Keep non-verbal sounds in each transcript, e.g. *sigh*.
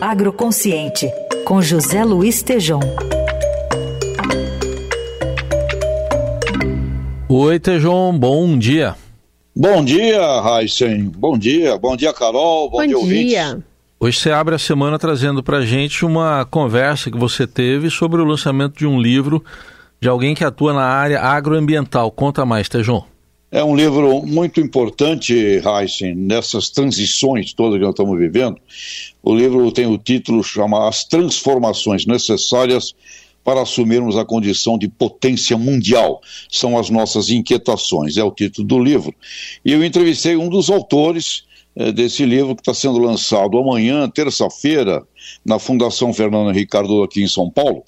Agroconsciente, com José Luiz Tejom. Oi, Tejom, bom dia. Bom dia, Raíssen. Bom dia. Bom dia, Carol. Bom, bom dia, ouvintes. Hoje você abre a semana trazendo para gente uma conversa que você teve sobre o lançamento de um livro de alguém que atua na área agroambiental. Conta mais, Tejon. É um livro muito importante, Heisen, nessas transições todas que nós estamos vivendo. O livro tem o título chama As Transformações Necessárias para assumirmos a condição de potência mundial. São as nossas inquietações, é o título do livro. E eu entrevistei um dos autores desse livro que está sendo lançado amanhã, terça-feira, na Fundação Fernando Henrique Cardoso aqui em São Paulo.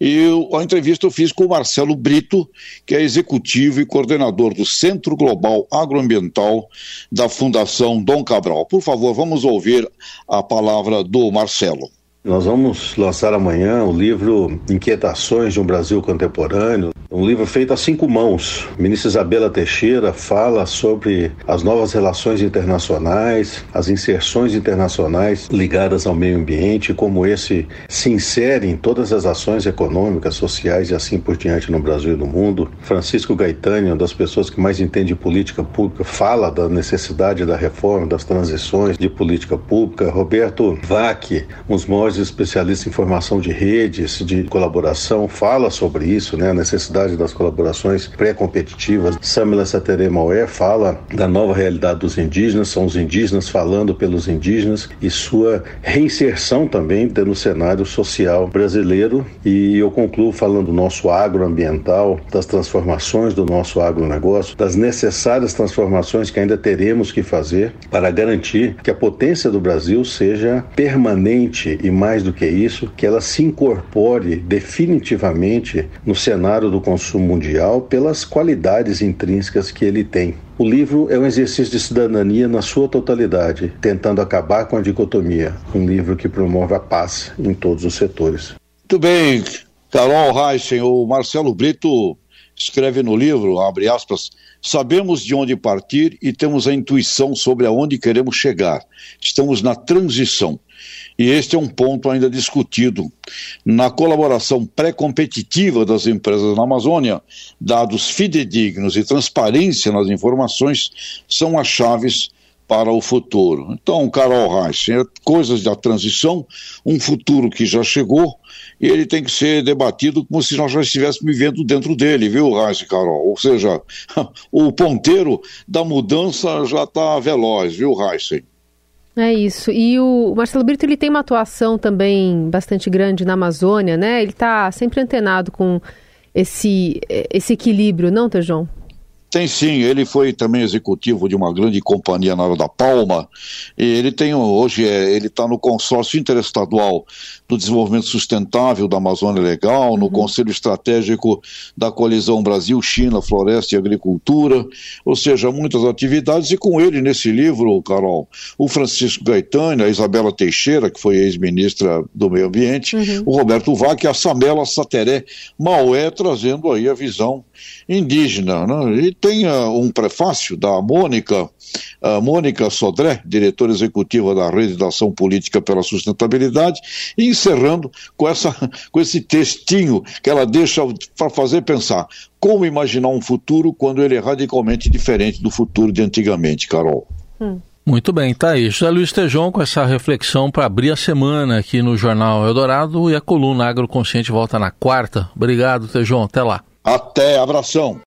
E a entrevista eu fiz com o Marcelo Brito, que é executivo e coordenador do Centro Global Agroambiental da Fundação Dom Cabral. Por favor, vamos ouvir a palavra do Marcelo. Nós vamos lançar amanhã o livro Inquietações de um Brasil Contemporâneo, um livro feito a cinco mãos. A ministra Isabela Teixeira fala sobre as novas relações internacionais, as inserções internacionais ligadas ao meio ambiente, como esse se insere em todas as ações econômicas, sociais e assim por diante no Brasil e no mundo. Francisco Gaetani, uma das pessoas que mais entende política pública, fala da necessidade da reforma, das transições de política pública. Roberto Vac, um dos maiores especialistas em formação de redes, de colaboração, fala sobre isso, né, a necessidade das colaborações pré-competitivas. Samila Satere Maué fala da nova realidade dos indígenas, são os indígenas falando pelos indígenas e sua reinserção também no cenário social brasileiro. E eu concluo falando do nosso agroambiental, das transformações do nosso agronegócio, das necessárias transformações que ainda teremos que fazer para garantir que a potência do Brasil seja permanente e mais do que isso, que ela se incorpore definitivamente no cenário do consumo mundial pelas qualidades intrínsecas que ele tem. O livro é um exercício de cidadania na sua totalidade, tentando acabar com a dicotomia. Um livro que promove a paz em todos os setores. Muito bem, Carol Reichen, o Marcelo Brito escreve no livro, abre aspas, sabemos de onde partir e temos a intuição sobre aonde queremos chegar. Estamos na transição. E este é um ponto ainda discutido. Na colaboração pré-competitiva das empresas na Amazônia, dados fidedignos e transparência nas informações são as chaves para o futuro. Então, Carol Reis, é coisas da transição, um futuro que já chegou, e ele tem que ser debatido como se nós já estivéssemos vivendo dentro dele, viu, Reis e Carol? Ou seja, *laughs* o ponteiro da mudança já está veloz, viu, Reis? É isso. E o Marcelo Brito ele tem uma atuação também bastante grande na Amazônia, né? Ele está sempre antenado com esse, esse equilíbrio, não, Tejão? Tem sim, ele foi também executivo de uma grande companhia na área da Palma, e ele tem hoje é, ele está no consórcio interestadual do desenvolvimento sustentável da Amazônia Legal, no uhum. Conselho Estratégico da Coalizão Brasil, China, Floresta e Agricultura, ou seja, muitas atividades, e com ele nesse livro, Carol, o Francisco Gaetani, a Isabela Teixeira, que foi ex-ministra do Meio Ambiente, uhum. o Roberto Vac, a Samela Sateré Maué, trazendo aí a visão indígena, né? E tem uh, um prefácio da Mônica, a Mônica Sodré, diretora executiva da Rede de Ação Política pela Sustentabilidade, e encerrando com, essa, *laughs* com esse textinho que ela deixa para fazer pensar como imaginar um futuro quando ele é radicalmente diferente do futuro de antigamente, Carol. Hum. Muito bem, tá aí. José Luiz Tejon com essa reflexão para abrir a semana aqui no Jornal Eldorado e a coluna Agroconsciente volta na quarta. Obrigado, Tejon. Até lá. Até, abração.